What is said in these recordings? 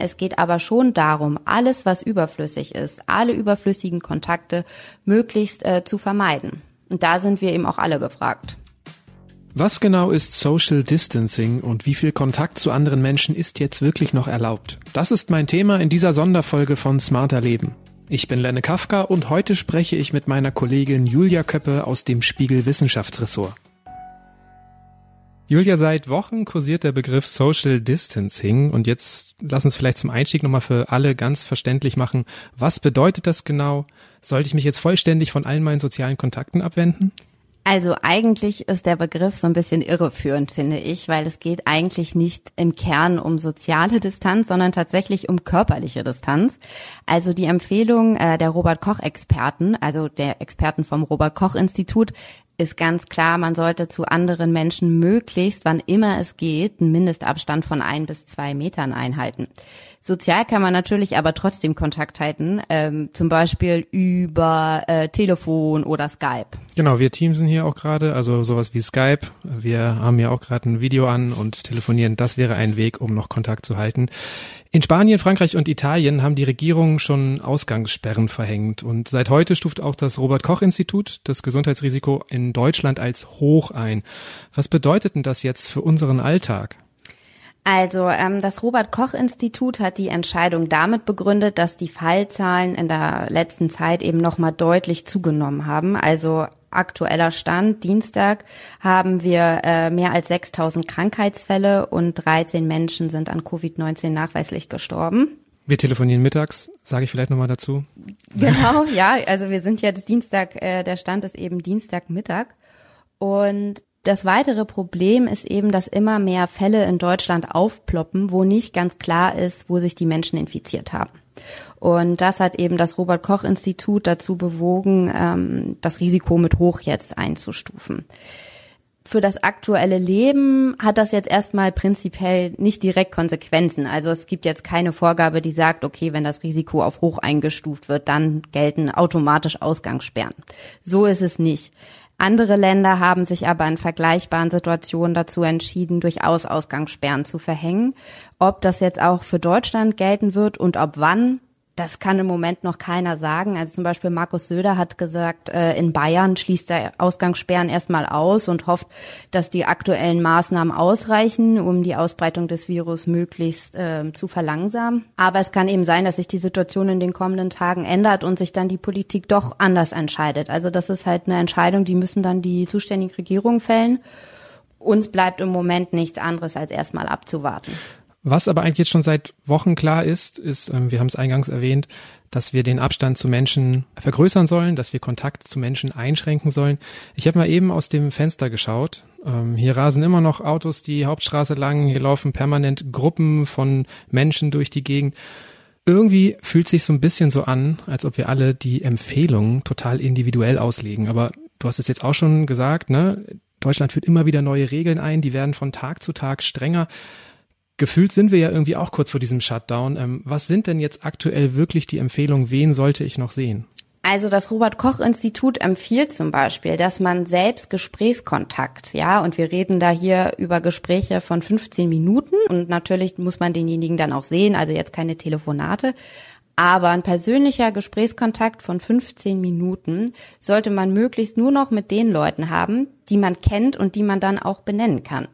Es geht aber schon darum, alles, was überflüssig ist, alle überflüssigen Kontakte möglichst äh, zu vermeiden. Und da sind wir eben auch alle gefragt. Was genau ist Social Distancing und wie viel Kontakt zu anderen Menschen ist jetzt wirklich noch erlaubt? Das ist mein Thema in dieser Sonderfolge von Smarter Leben. Ich bin Lenne Kafka und heute spreche ich mit meiner Kollegin Julia Köppe aus dem Spiegel Wissenschaftsressort. Julia, seit Wochen kursiert der Begriff Social Distancing und jetzt lass uns vielleicht zum Einstieg nochmal für alle ganz verständlich machen, was bedeutet das genau? Sollte ich mich jetzt vollständig von allen meinen sozialen Kontakten abwenden? Also eigentlich ist der Begriff so ein bisschen irreführend, finde ich, weil es geht eigentlich nicht im Kern um soziale Distanz, sondern tatsächlich um körperliche Distanz. Also die Empfehlung äh, der Robert Koch Experten, also der Experten vom Robert Koch Institut, ist ganz klar, man sollte zu anderen Menschen möglichst, wann immer es geht, einen Mindestabstand von ein bis zwei Metern einhalten. Sozial kann man natürlich aber trotzdem Kontakt halten, ähm, zum Beispiel über äh, Telefon oder Skype. Genau, wir teamsen hier auch gerade, also sowas wie Skype. Wir haben ja auch gerade ein Video an und telefonieren. Das wäre ein Weg, um noch Kontakt zu halten. In Spanien, Frankreich und Italien haben die Regierungen schon Ausgangssperren verhängt und seit heute stuft auch das Robert Koch Institut das Gesundheitsrisiko in Deutschland als hoch ein. Was bedeutet denn das jetzt für unseren Alltag? Also ähm, das Robert Koch Institut hat die Entscheidung damit begründet, dass die Fallzahlen in der letzten Zeit eben noch mal deutlich zugenommen haben. Also aktueller Stand Dienstag haben wir äh, mehr als 6000 Krankheitsfälle und 13 Menschen sind an Covid-19 nachweislich gestorben. Wir telefonieren mittags, sage ich vielleicht nochmal dazu. Genau, ja, also wir sind jetzt Dienstag, äh, der Stand ist eben Dienstagmittag und das weitere Problem ist eben, dass immer mehr Fälle in Deutschland aufploppen, wo nicht ganz klar ist, wo sich die Menschen infiziert haben. Und das hat eben das Robert Koch Institut dazu bewogen, ähm, das Risiko mit hoch jetzt einzustufen. Für das aktuelle Leben hat das jetzt erstmal prinzipiell nicht direkt Konsequenzen. Also es gibt jetzt keine Vorgabe, die sagt, okay, wenn das Risiko auf hoch eingestuft wird, dann gelten automatisch Ausgangssperren. So ist es nicht. Andere Länder haben sich aber in vergleichbaren Situationen dazu entschieden, durchaus Ausgangssperren zu verhängen. Ob das jetzt auch für Deutschland gelten wird und ob wann, das kann im Moment noch keiner sagen. Also zum Beispiel Markus Söder hat gesagt, äh, in Bayern schließt er Ausgangssperren erstmal aus und hofft, dass die aktuellen Maßnahmen ausreichen, um die Ausbreitung des Virus möglichst äh, zu verlangsamen. Aber es kann eben sein, dass sich die Situation in den kommenden Tagen ändert und sich dann die Politik doch anders entscheidet. Also das ist halt eine Entscheidung, die müssen dann die zuständigen Regierungen fällen. Uns bleibt im Moment nichts anderes, als erstmal abzuwarten. Was aber eigentlich jetzt schon seit Wochen klar ist, ist, ähm, wir haben es eingangs erwähnt, dass wir den Abstand zu Menschen vergrößern sollen, dass wir Kontakt zu Menschen einschränken sollen. Ich habe mal eben aus dem Fenster geschaut. Ähm, hier rasen immer noch Autos die Hauptstraße lang, hier laufen permanent Gruppen von Menschen durch die Gegend. Irgendwie fühlt sich so ein bisschen so an, als ob wir alle die Empfehlungen total individuell auslegen. Aber du hast es jetzt auch schon gesagt, ne? Deutschland führt immer wieder neue Regeln ein, die werden von Tag zu Tag strenger gefühlt sind wir ja irgendwie auch kurz vor diesem Shutdown. Ähm, was sind denn jetzt aktuell wirklich die Empfehlungen? Wen sollte ich noch sehen? Also das Robert Koch Institut empfiehlt zum Beispiel, dass man selbst Gesprächskontakt, ja, und wir reden da hier über Gespräche von 15 Minuten und natürlich muss man denjenigen dann auch sehen, also jetzt keine Telefonate, aber ein persönlicher Gesprächskontakt von 15 Minuten sollte man möglichst nur noch mit den Leuten haben, die man kennt und die man dann auch benennen kann.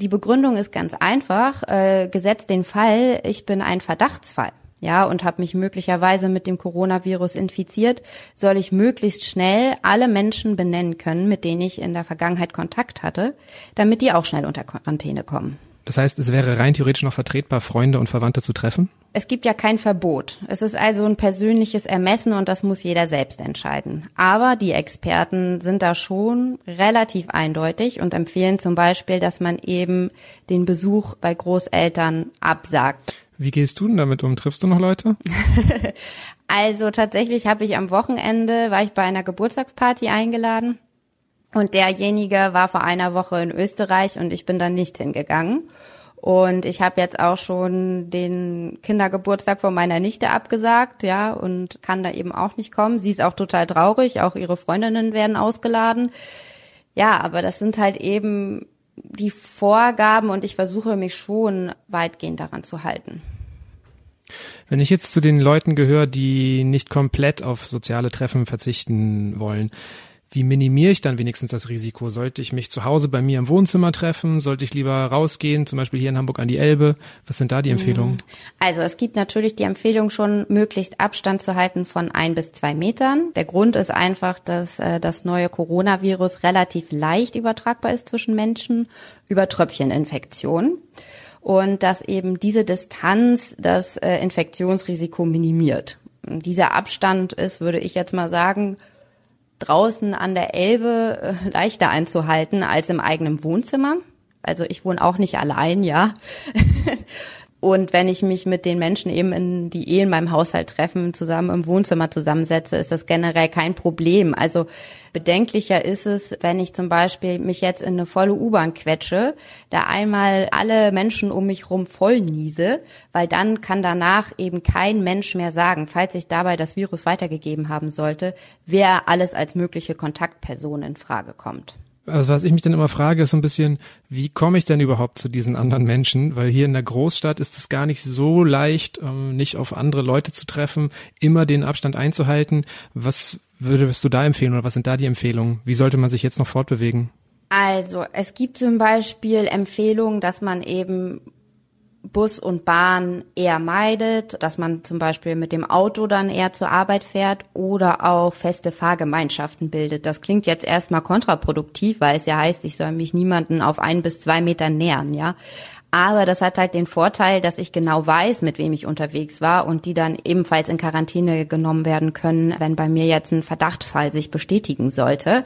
Die Begründung ist ganz einfach. Äh, gesetzt den Fall, ich bin ein Verdachtsfall ja, und habe mich möglicherweise mit dem Coronavirus infiziert, soll ich möglichst schnell alle Menschen benennen können, mit denen ich in der Vergangenheit Kontakt hatte, damit die auch schnell unter Quarantäne kommen. Das heißt, es wäre rein theoretisch noch vertretbar, Freunde und Verwandte zu treffen? Es gibt ja kein Verbot. Es ist also ein persönliches Ermessen und das muss jeder selbst entscheiden. Aber die Experten sind da schon relativ eindeutig und empfehlen zum Beispiel, dass man eben den Besuch bei Großeltern absagt. Wie gehst du denn damit um? Triffst du noch Leute? also tatsächlich habe ich am Wochenende, war ich bei einer Geburtstagsparty eingeladen und derjenige war vor einer Woche in Österreich und ich bin dann nicht hingegangen. Und ich habe jetzt auch schon den Kindergeburtstag von meiner Nichte abgesagt, ja, und kann da eben auch nicht kommen. Sie ist auch total traurig, auch ihre Freundinnen werden ausgeladen. Ja, aber das sind halt eben die Vorgaben und ich versuche mich schon weitgehend daran zu halten. Wenn ich jetzt zu den Leuten gehöre, die nicht komplett auf soziale Treffen verzichten wollen, wie minimiere ich dann wenigstens das Risiko? Sollte ich mich zu Hause bei mir im Wohnzimmer treffen? Sollte ich lieber rausgehen, zum Beispiel hier in Hamburg an die Elbe? Was sind da die Empfehlungen? Mhm. Also es gibt natürlich die Empfehlung schon, möglichst Abstand zu halten von ein bis zwei Metern. Der Grund ist einfach, dass äh, das neue Coronavirus relativ leicht übertragbar ist zwischen Menschen über Tröpfcheninfektion und dass eben diese Distanz das äh, Infektionsrisiko minimiert. Dieser Abstand ist, würde ich jetzt mal sagen, draußen an der Elbe äh, leichter einzuhalten als im eigenen Wohnzimmer. Also ich wohne auch nicht allein, ja. Und wenn ich mich mit den Menschen eben in die eh in meinem Haushalt treffen, zusammen im Wohnzimmer zusammensetze, ist das generell kein Problem. Also bedenklicher ist es, wenn ich zum Beispiel mich jetzt in eine volle U-Bahn quetsche, da einmal alle Menschen um mich rum voll niese, weil dann kann danach eben kein Mensch mehr sagen, falls ich dabei das Virus weitergegeben haben sollte, wer alles als mögliche Kontaktperson in Frage kommt. Also was ich mich dann immer frage, ist so ein bisschen, wie komme ich denn überhaupt zu diesen anderen Menschen? Weil hier in der Großstadt ist es gar nicht so leicht, ähm, nicht auf andere Leute zu treffen, immer den Abstand einzuhalten. Was würdest du da empfehlen oder was sind da die Empfehlungen? Wie sollte man sich jetzt noch fortbewegen? Also es gibt zum Beispiel Empfehlungen, dass man eben Bus und Bahn eher meidet, dass man zum Beispiel mit dem Auto dann eher zur Arbeit fährt oder auch feste Fahrgemeinschaften bildet. Das klingt jetzt erstmal kontraproduktiv, weil es ja heißt, ich soll mich niemanden auf ein bis zwei Meter nähern, ja. Aber das hat halt den Vorteil, dass ich genau weiß, mit wem ich unterwegs war und die dann ebenfalls in Quarantäne genommen werden können, wenn bei mir jetzt ein Verdachtsfall sich bestätigen sollte.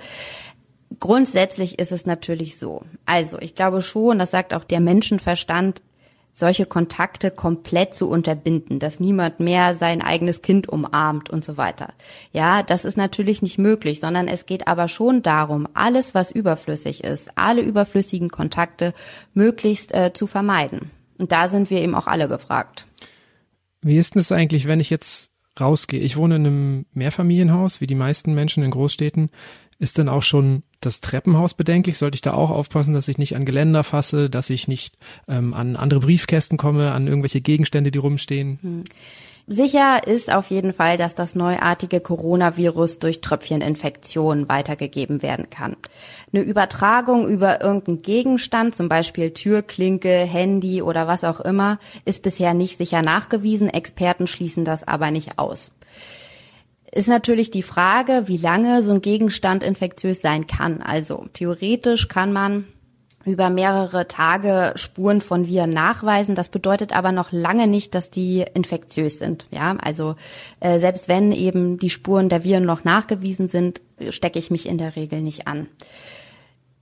Grundsätzlich ist es natürlich so. Also, ich glaube schon, das sagt auch der Menschenverstand, solche Kontakte komplett zu unterbinden, dass niemand mehr sein eigenes Kind umarmt und so weiter. Ja, das ist natürlich nicht möglich, sondern es geht aber schon darum, alles, was überflüssig ist, alle überflüssigen Kontakte möglichst äh, zu vermeiden. Und da sind wir eben auch alle gefragt. Wie ist es eigentlich, wenn ich jetzt rausgehe? Ich wohne in einem Mehrfamilienhaus, wie die meisten Menschen in Großstädten. Ist denn auch schon das Treppenhaus bedenklich? Sollte ich da auch aufpassen, dass ich nicht an Geländer fasse, dass ich nicht ähm, an andere Briefkästen komme, an irgendwelche Gegenstände, die rumstehen? Hm. Sicher ist auf jeden Fall, dass das neuartige Coronavirus durch Tröpfcheninfektionen weitergegeben werden kann. Eine Übertragung über irgendeinen Gegenstand, zum Beispiel Türklinke, Handy oder was auch immer, ist bisher nicht sicher nachgewiesen. Experten schließen das aber nicht aus ist natürlich die Frage, wie lange so ein Gegenstand infektiös sein kann. Also theoretisch kann man über mehrere Tage Spuren von Viren nachweisen. Das bedeutet aber noch lange nicht, dass die infektiös sind. Ja, also äh, selbst wenn eben die Spuren der Viren noch nachgewiesen sind, stecke ich mich in der Regel nicht an.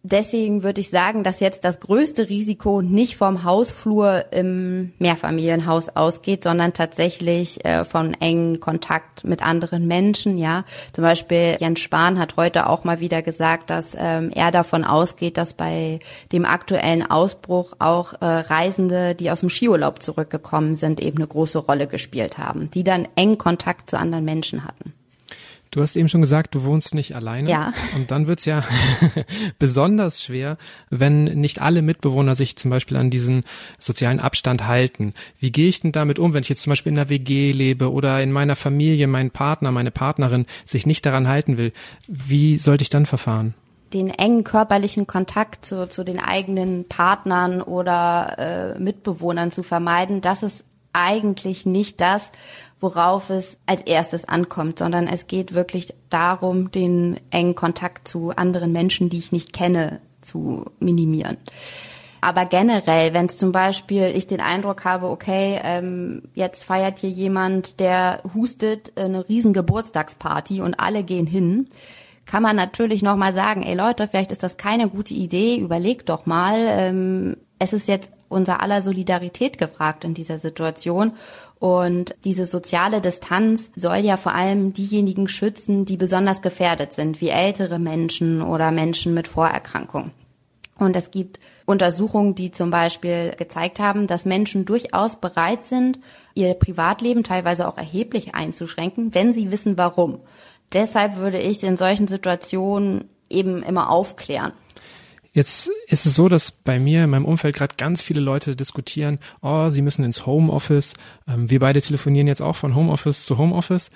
Deswegen würde ich sagen, dass jetzt das größte Risiko nicht vom Hausflur im Mehrfamilienhaus ausgeht, sondern tatsächlich äh, von engen Kontakt mit anderen Menschen. Ja, zum Beispiel Jens Spahn hat heute auch mal wieder gesagt, dass ähm, er davon ausgeht, dass bei dem aktuellen Ausbruch auch äh, Reisende, die aus dem Skiurlaub zurückgekommen sind, eben eine große Rolle gespielt haben, die dann engen Kontakt zu anderen Menschen hatten. Du hast eben schon gesagt, du wohnst nicht alleine. Ja. Und dann wird's ja besonders schwer, wenn nicht alle Mitbewohner sich zum Beispiel an diesen sozialen Abstand halten. Wie gehe ich denn damit um, wenn ich jetzt zum Beispiel in einer WG lebe oder in meiner Familie mein Partner, meine Partnerin sich nicht daran halten will? Wie sollte ich dann verfahren? den engen körperlichen Kontakt zu, zu den eigenen Partnern oder äh, Mitbewohnern zu vermeiden, das ist eigentlich nicht das, worauf es als erstes ankommt, sondern es geht wirklich darum, den engen Kontakt zu anderen Menschen, die ich nicht kenne, zu minimieren. Aber generell, wenn es zum Beispiel ich den Eindruck habe, okay, ähm, jetzt feiert hier jemand, der hustet eine riesen Geburtstagsparty und alle gehen hin, kann man natürlich noch mal sagen, ey Leute, vielleicht ist das keine gute Idee, überlegt doch mal. Ähm, es ist jetzt unser aller Solidarität gefragt in dieser Situation und diese soziale Distanz soll ja vor allem diejenigen schützen, die besonders gefährdet sind, wie ältere Menschen oder Menschen mit Vorerkrankungen. Und es gibt Untersuchungen, die zum Beispiel gezeigt haben, dass Menschen durchaus bereit sind, ihr Privatleben teilweise auch erheblich einzuschränken, wenn sie wissen, warum. Deshalb würde ich in solchen Situationen eben immer aufklären. Jetzt ist es so, dass bei mir in meinem Umfeld gerade ganz viele Leute diskutieren, oh, sie müssen ins Homeoffice. Ähm, wir beide telefonieren jetzt auch von Homeoffice zu Homeoffice.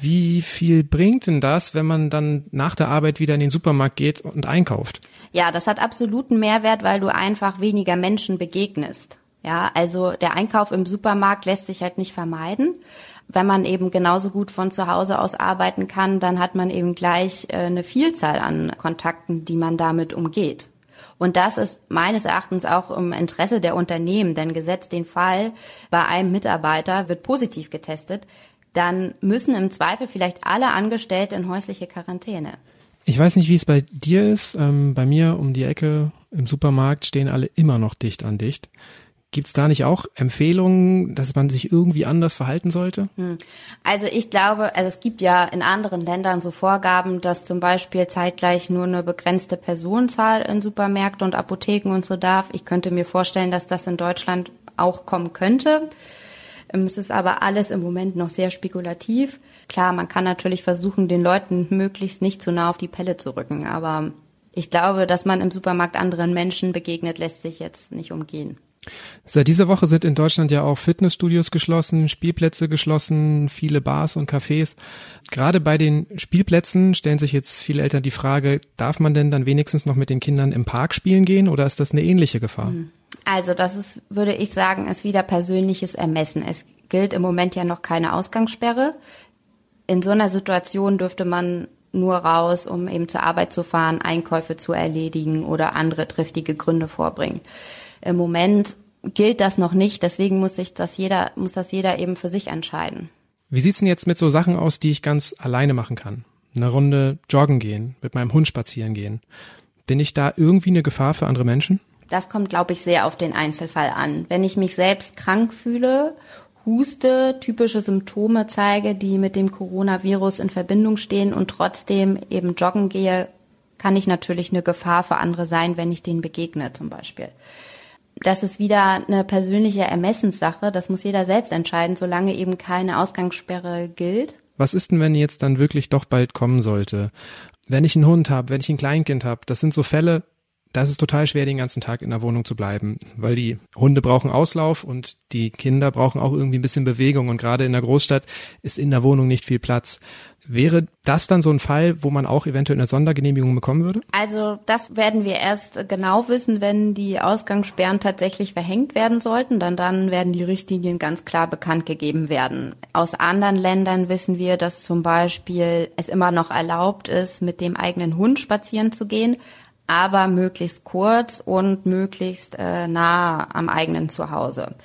Wie viel bringt denn das, wenn man dann nach der Arbeit wieder in den Supermarkt geht und einkauft? Ja, das hat absoluten Mehrwert, weil du einfach weniger Menschen begegnest. Ja, also der Einkauf im Supermarkt lässt sich halt nicht vermeiden. Wenn man eben genauso gut von zu Hause aus arbeiten kann, dann hat man eben gleich äh, eine Vielzahl an Kontakten, die man damit umgeht. Und das ist meines Erachtens auch im Interesse der Unternehmen, denn gesetzt den Fall, bei einem Mitarbeiter wird positiv getestet, dann müssen im Zweifel vielleicht alle Angestellte in häusliche Quarantäne. Ich weiß nicht, wie es bei dir ist. Ähm, bei mir um die Ecke im Supermarkt stehen alle immer noch dicht an dicht. Gibt es da nicht auch Empfehlungen, dass man sich irgendwie anders verhalten sollte? Hm. Also ich glaube, also es gibt ja in anderen Ländern so Vorgaben, dass zum Beispiel zeitgleich nur eine begrenzte Personenzahl in Supermärkten und Apotheken und so darf. Ich könnte mir vorstellen, dass das in Deutschland auch kommen könnte. Ähm, es ist aber alles im Moment noch sehr spekulativ. Klar, man kann natürlich versuchen, den Leuten möglichst nicht zu nah auf die Pelle zu rücken, aber ich glaube, dass man im Supermarkt anderen Menschen begegnet, lässt sich jetzt nicht umgehen. Seit dieser Woche sind in Deutschland ja auch Fitnessstudios geschlossen, Spielplätze geschlossen, viele Bars und Cafés. Gerade bei den Spielplätzen stellen sich jetzt viele Eltern die Frage, darf man denn dann wenigstens noch mit den Kindern im Park spielen gehen oder ist das eine ähnliche Gefahr? Hm. Also das ist, würde ich sagen, ist wieder persönliches Ermessen. Es gilt im Moment ja noch keine Ausgangssperre. In so einer Situation dürfte man nur raus, um eben zur Arbeit zu fahren, Einkäufe zu erledigen oder andere triftige Gründe vorbringen. Im Moment gilt das noch nicht, deswegen muss sich das jeder, muss das jeder eben für sich entscheiden. Wie sieht's denn jetzt mit so Sachen aus, die ich ganz alleine machen kann? Eine Runde joggen gehen, mit meinem Hund spazieren gehen. Bin ich da irgendwie eine Gefahr für andere Menschen? Das kommt, glaube ich, sehr auf den Einzelfall an. Wenn ich mich selbst krank fühle, huste, typische Symptome zeige, die mit dem Coronavirus in Verbindung stehen und trotzdem eben joggen gehe, kann ich natürlich eine Gefahr für andere sein, wenn ich denen begegne zum Beispiel. Das ist wieder eine persönliche Ermessenssache. Das muss jeder selbst entscheiden, solange eben keine Ausgangssperre gilt. Was ist denn, wenn jetzt dann wirklich doch bald kommen sollte? Wenn ich einen Hund habe, wenn ich ein Kleinkind habe, das sind so Fälle, da ist total schwer, den ganzen Tag in der Wohnung zu bleiben, weil die Hunde brauchen Auslauf und die Kinder brauchen auch irgendwie ein bisschen Bewegung und gerade in der Großstadt ist in der Wohnung nicht viel Platz. Wäre das dann so ein Fall, wo man auch eventuell eine Sondergenehmigung bekommen würde? Also das werden wir erst genau wissen, wenn die Ausgangssperren tatsächlich verhängt werden sollten. Dann, dann werden die Richtlinien ganz klar bekannt gegeben werden. Aus anderen Ländern wissen wir, dass zum Beispiel es immer noch erlaubt ist, mit dem eigenen Hund spazieren zu gehen aber möglichst kurz und möglichst äh, nah am eigenen Zuhause.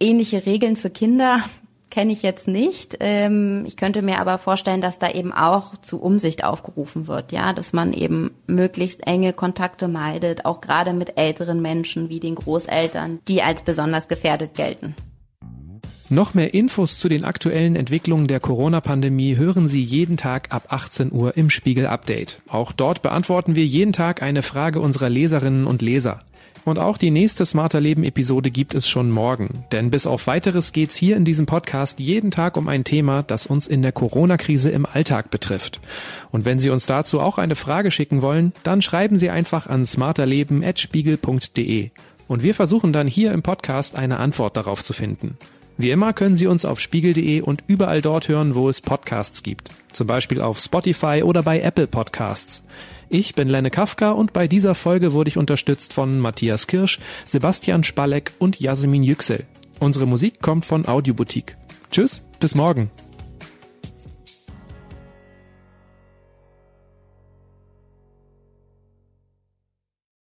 Ähnliche Regeln für Kinder kenne ich jetzt nicht. Ähm, ich könnte mir aber vorstellen, dass da eben auch zu Umsicht aufgerufen wird, ja, dass man eben möglichst enge Kontakte meidet, auch gerade mit älteren Menschen wie den Großeltern, die als besonders gefährdet gelten. Noch mehr Infos zu den aktuellen Entwicklungen der Corona-Pandemie hören Sie jeden Tag ab 18 Uhr im Spiegel Update. Auch dort beantworten wir jeden Tag eine Frage unserer Leserinnen und Leser. Und auch die nächste Smarter Leben Episode gibt es schon morgen. Denn bis auf weiteres geht's hier in diesem Podcast jeden Tag um ein Thema, das uns in der Corona-Krise im Alltag betrifft. Und wenn Sie uns dazu auch eine Frage schicken wollen, dann schreiben Sie einfach an smarterleben.spiegel.de. Und wir versuchen dann hier im Podcast eine Antwort darauf zu finden. Wie immer können Sie uns auf spiegel.de und überall dort hören, wo es Podcasts gibt. Zum Beispiel auf Spotify oder bei Apple Podcasts. Ich bin Lenne Kafka und bei dieser Folge wurde ich unterstützt von Matthias Kirsch, Sebastian Spalleck und Jasmin Yüksel. Unsere Musik kommt von Audioboutique. Tschüss, bis morgen.